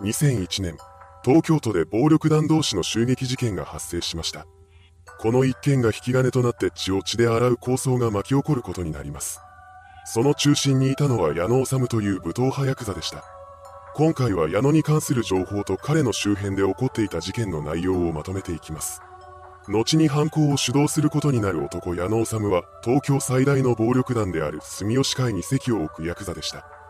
2001年、東京都で暴力団同士の襲撃事件が発生しました。この一件が引き金となって血を血で洗う構想が巻き起こることになります。その中心にいたのは矢野治という武闘派ヤクザでした。今回は矢野に関する情報と彼の周辺で起こっていた事件の内容をまとめていきます。後に犯行を主導することになる男矢野治は東京最大の暴力団である住吉会に席を置くヤクザでした。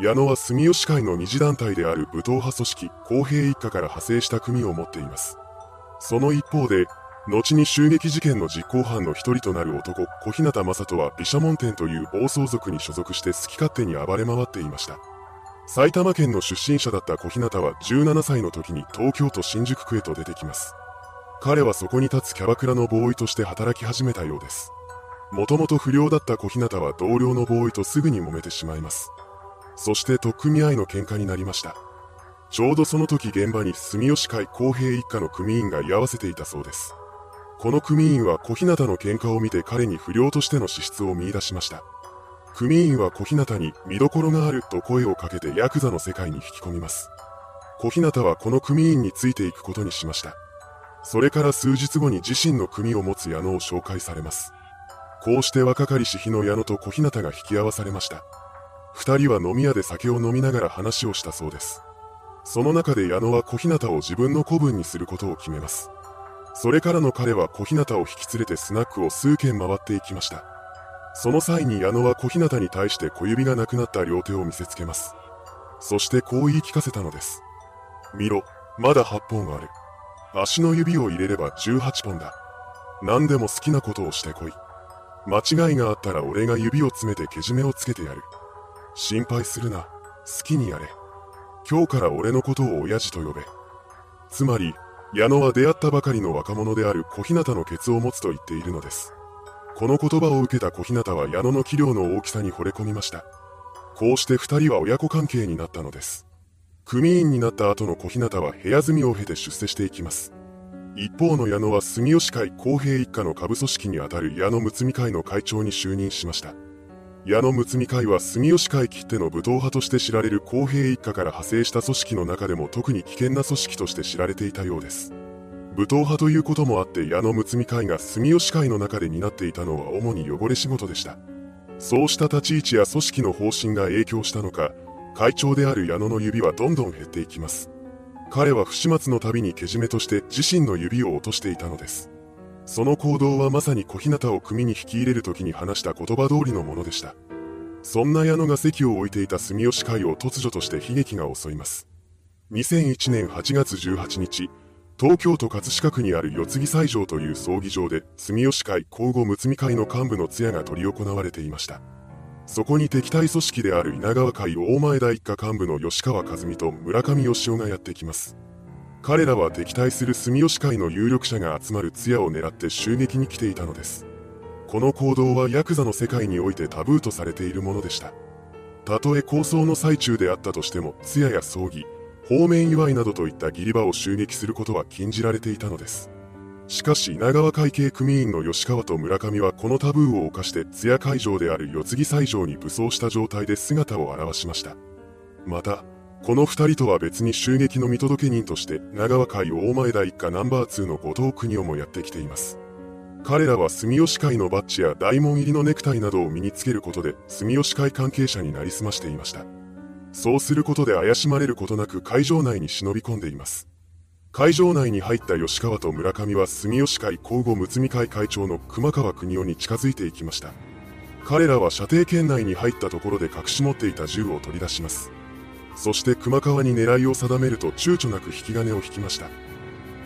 矢野は住吉会の二次団体である武闘派組織公平一家から派生した組を持っています。その一方で、後に襲撃事件の実行犯の一人となる男、小日向正人は毘沙門天という暴走族に所属して好き勝手に暴れ回っていました。埼玉県の出身者だった小日向は17歳の時に東京都新宿区へと出てきます。彼はそこに立つキャバクラのボーイとして働き始めたようです。もともと不良だった小日向は同僚のボーイとすぐに揉めてしまいます。そして取っ組み合いの喧嘩になりました。ちょうどその時現場に住吉会公平一家の組員が居合わせていたそうです。この組員は小日向の喧嘩を見て彼に不良としての資質を見出しました。組員は小日向に見どころがあると声をかけてヤクザの世界に引き込みます。小日向はこの組員についていくことにしました。それから数日後に自身の組を持つ矢野を紹介されます。こうして若かりし日の矢野と小日向が引き合わされました。二人は飲み屋で酒を飲みながら話をしたそうです。その中で矢野は小日向を自分の子分にすることを決めます。それからの彼は小日向を引き連れてスナックを数軒回っていきました。その際に矢野は小日向に対して小指がなくなった両手を見せつけます。そしてこう言い聞かせたのです。見ろ、まだ8本ある。足の指を入れれば18本だ。何でも好きなことをしてこい。間違いがあったら俺が指を詰めてけじめをつけてやる。心配するな。好きにやれ。今日から俺のことを親父と呼べ。つまり、矢野は出会ったばかりの若者である小日向のケツを持つと言っているのです。この言葉を受けた小日向は矢野の器量の大きさに惚れ込みました。こうして二人は親子関係になったのです。組員になった後の小日向は部屋住みを経て出世していきます。一方の矢野は住吉会公平一家の下部組織にあたる矢野睦美会の会長に就任しました。矢野睦美会は住吉会きっての武闘派として知られる公平一家から派生した組織の中でも特に危険な組織として知られていたようです。武闘派ということもあって矢野睦美会が住吉会の中で担っていたのは主に汚れ仕事でした。そうした立ち位置や組織の方針が影響したのか、会長である矢野の指はどんどん減っていきます。彼は不始末のたびにけじめとして自身の指を落としていたのです。その行動はまさに小日向を組に引き入れる時に話した言葉通りのものでした。そんな矢野が席を置いていた住吉会を突如として悲劇が襲います。2001年8月18日、東京都葛飾区にある四木斎場という葬儀場で住吉会交互睦美会の幹部の通夜が執り行われていました。そこに敵対組織である稲川会大前田一家幹部の吉川和美と村上義雄がやってきます。彼らは敵対する住吉会の有力者が集まる通夜を狙って襲撃に来ていたのです。この行動はヤクザの世界においてタブーとされているものでした。たとえ構想の最中であったとしても、通夜や葬儀、方面祝いなどといった義理場を襲撃することは禁じられていたのです。しかし稲川会系組員の吉川と村上はこのタブーを犯して通夜会場である四木斎場に武装した状態で姿を現しました。また、この二人とは別に襲撃の見届け人として、長和会大前田一家ナンバー2の後藤国夫もやってきています。彼らは住吉会のバッジや大門入りのネクタイなどを身につけることで、住吉会関係者になりすましていました。そうすることで怪しまれることなく会場内に忍び込んでいます。会場内に入った吉川と村上は住吉会交互睦美会会長の熊川国夫に近づいていきました。彼らは射程圏内に入ったところで隠し持っていた銃を取り出します。そして熊川に狙いを定めると躊躇なく引き金を引きました。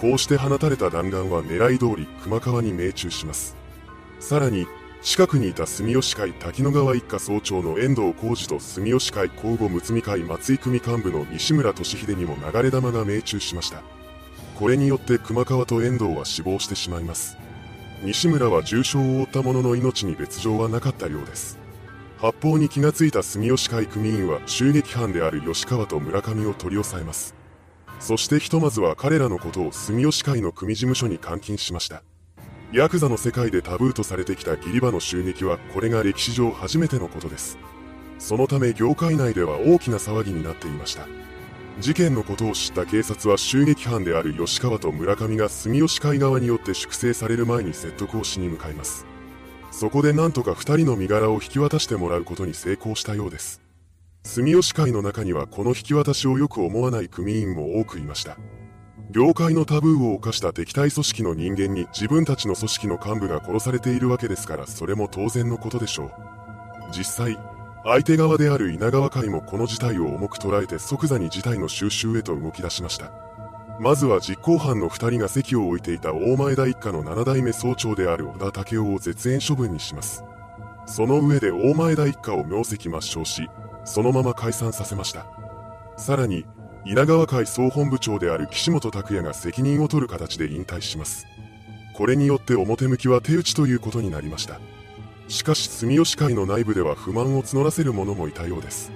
こうして放たれた弾丸は狙い通り熊川に命中します。さらに、近くにいた住吉会滝野川一家総長の遠藤浩二と住吉会交互睦美会松井組幹部の西村俊秀にも流れ弾が命中しました。これによって熊川と遠藤は死亡してしまいます。西村は重傷を負った者の命に別状はなかったようです。発砲に気がついた住吉会組員は襲撃犯である吉川と村上を取り押さえます。そしてひとまずは彼らのことを住吉会の組事務所に監禁しました。ヤクザの世界でタブーとされてきた義理場の襲撃はこれが歴史上初めてのことです。そのため業界内では大きな騒ぎになっていました。事件のことを知った警察は襲撃犯である吉川と村上が住吉会側によって粛清される前に説得をしに向かいます。そこでなんとか二人の身柄を引き渡してもらうことに成功したようです。住吉会の中にはこの引き渡しをよく思わない組員も多くいました。業界のタブーを犯した敵対組織の人間に自分たちの組織の幹部が殺されているわけですからそれも当然のことでしょう。実際、相手側である稲川会もこの事態を重く捉えて即座に事態の収拾へと動き出しました。まずは実行犯の2人が席を置いていた大前田一家の7代目総長である小田武雄を絶縁処分にします。その上で大前田一家を名跡抹消し、そのまま解散させました。さらに、稲川会総本部長である岸本拓也が責任を取る形で引退します。これによって表向きは手打ちということになりました。しかし住吉会の内部では不満を募らせる者もいたようです。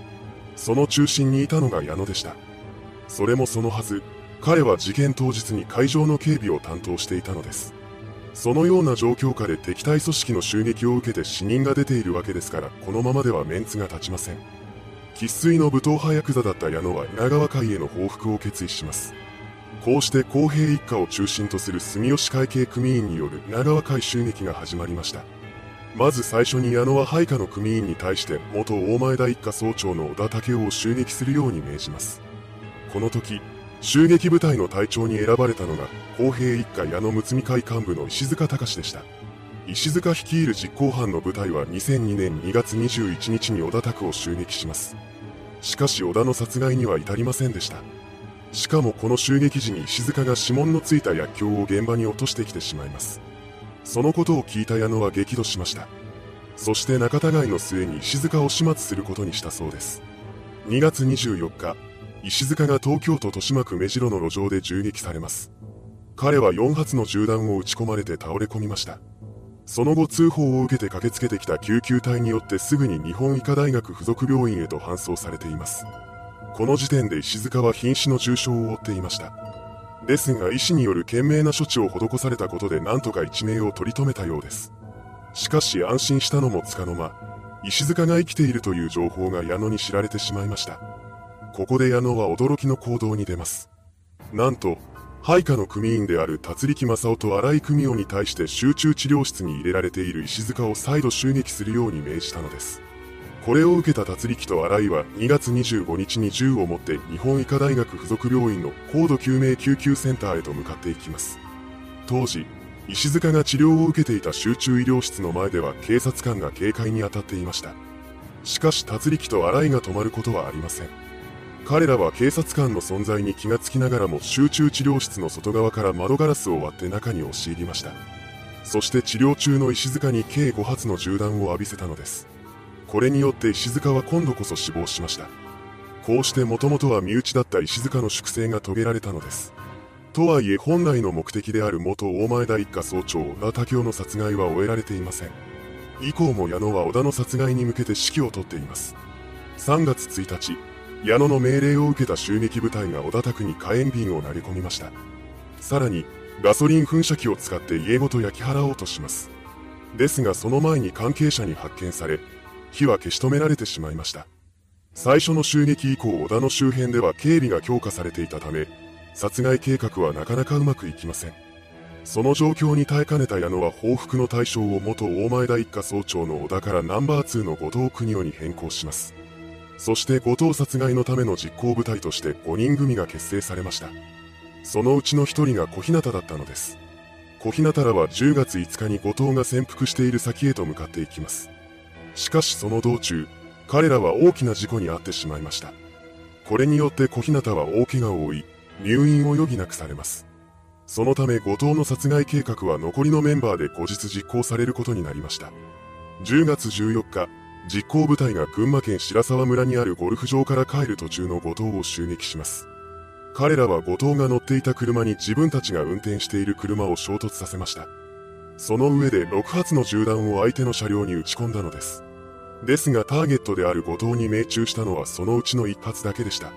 その中心にいたのが矢野でした。それもそのはず、彼は事件当日に会場の警備を担当していたのです。そのような状況下で敵対組織の襲撃を受けて死人が出ているわけですから、このままではメンツが立ちません。生粋の武闘派ヤクザだった矢野は稲川会への報復を決意します。こうして公平一家を中心とする住吉会系組員による稲川会襲撃が始まりました。まず最初に矢野は配下の組員に対して元大前田一家総長の小田武雄を襲撃するように命じます。この時、襲撃部隊の隊長に選ばれたのが公平一家矢野睦美会幹部の石塚隆でした。石塚率いる実行犯の部隊は2002年2月21日に小田拓を襲撃します。しかし小田の殺害には至りませんでした。しかもこの襲撃時に石塚が指紋のついた薬莢を現場に落としてきてしまいます。そのことを聞いた矢野は激怒しました。そして仲違いの末に石塚を始末することにしたそうです。2月24日、石塚が東京都豊島区目白の路上で銃撃されます。彼は4発の銃弾を撃ち込まれて倒れ込みました。その後通報を受けて駆けつけてきた救急隊によってすぐに日本医科大学附属病院へと搬送されています。この時点で石塚は瀕死の重傷を負っていました。ですが医師による懸命な処置を施されたことで何とか一命を取り留めたようです。しかし安心したのもつかの間、石塚が生きているという情報が矢野に知られてしまいました。ここで矢野は驚きの行動に出ます。なんと、配下の組員である達力正夫と荒井組夫に対して集中治療室に入れられている石塚を再度襲撃するように命じたのです。これを受けた達力と新井は2月25日に銃を持って日本医科大学附属病院の高度救命救急センターへと向かっていきます。当時、石塚が治療を受けていた集中医療室の前では警察官が警戒に当たっていました。しかし達力と新井が止まることはありません。彼らは警察官の存在に気がつきながらも集中治療室の外側から窓ガラスを割って中に押し入りました。そして治療中の石塚に計5発の銃弾を浴びせたのです。これによって石塚は今度こそ死亡しました。こうしてもともとは身内だった石塚の粛清が遂げられたのです。とはいえ本来の目的である元大前田一家総長小田武雄の殺害は終えられていません。以降も矢野は小田の殺害に向けて指揮を執っています。3月1日、矢野の命令を受けた襲撃部隊が小田宅に火炎瓶を投げ込みました。さらに、ガソリン噴射器を使って家ごと焼き払おうとします。ですがその前に関係者に発見され、火は消し止められてしまいました。最初の襲撃以降小田の周辺では警備が強化されていたため、殺害計画はなかなかうまくいきません。その状況に耐えかねた矢野は報復の対象を元大前田一家総長の小田からナンバー2の後藤邦夫に変更します。そして後藤殺害のための実行部隊として5人組が結成されました。そのうちの1人が小日向だったのです。小日向らは10月5日に後藤が潜伏している先へと向かっていきます。しかしその道中、彼らは大きな事故に遭ってしまいました。これによって小日向は大怪我を負い、入院を余儀なくされます。そのため後藤の殺害計画は残りのメンバーで後日実行されることになりました。10月14日、実行部隊が群馬県白沢村にあるゴルフ場から帰る途中の後藤を襲撃します。彼らは後藤が乗っていた車に自分たちが運転している車を衝突させました。その上で6発の銃弾を相手の車両に撃ち込んだのです。ですがターゲットである後藤に命中したのはそのうちの1発だけでした。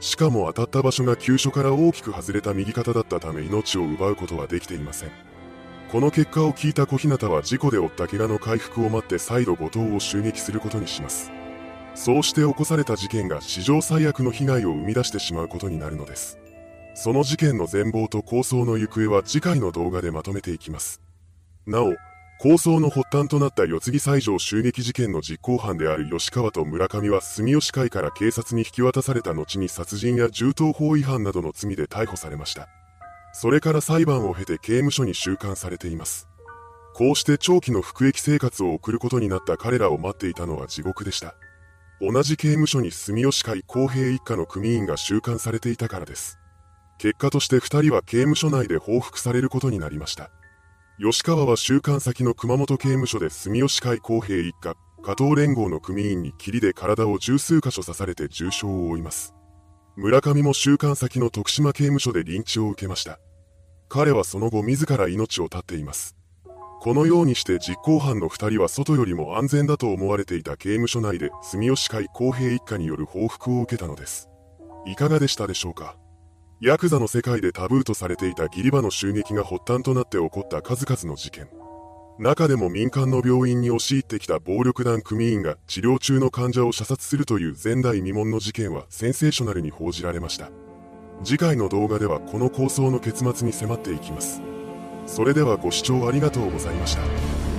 しかも当たった場所が急所から大きく外れた右肩だったため命を奪うことはできていません。この結果を聞いた小日向は事故で負った怪我の回復を待って再度後藤を襲撃することにします。そうして起こされた事件が史上最悪の被害を生み出してしまうことになるのです。その事件の全貌と構想の行方は次回の動画でまとめていきます。なお、構想の発端となった四つ木西条襲撃事件の実行犯である吉川と村上は住吉会から警察に引き渡された後に殺人や銃刀法違反などの罪で逮捕されました。それから裁判を経て刑務所に収監されています。こうして長期の服役生活を送ることになった彼らを待っていたのは地獄でした。同じ刑務所に住吉会公平一家の組員が収監されていたからです。結果として二人は刑務所内で報復されることになりました。吉川は収監先の熊本刑務所で住吉会公平一家、加藤連合の組員に霧で体を十数箇所刺されて重傷を負います。村上も収監先の徳島刑務所でリンチを受けました。彼はその後自ら命を絶っています。このようにして実行犯の二人は外よりも安全だと思われていた刑務所内で住吉会公平一家による報復を受けたのです。いかがでしたでしょうかヤクザの世界でタブーとされていたギリバの襲撃が発端となって起こった数々の事件。中でも民間の病院に押し入ってきた暴力団組員が治療中の患者を射殺するという前代未聞の事件はセンセーショナルに報じられました。次回の動画ではこの構想の結末に迫っていきます。それではご視聴ありがとうございました。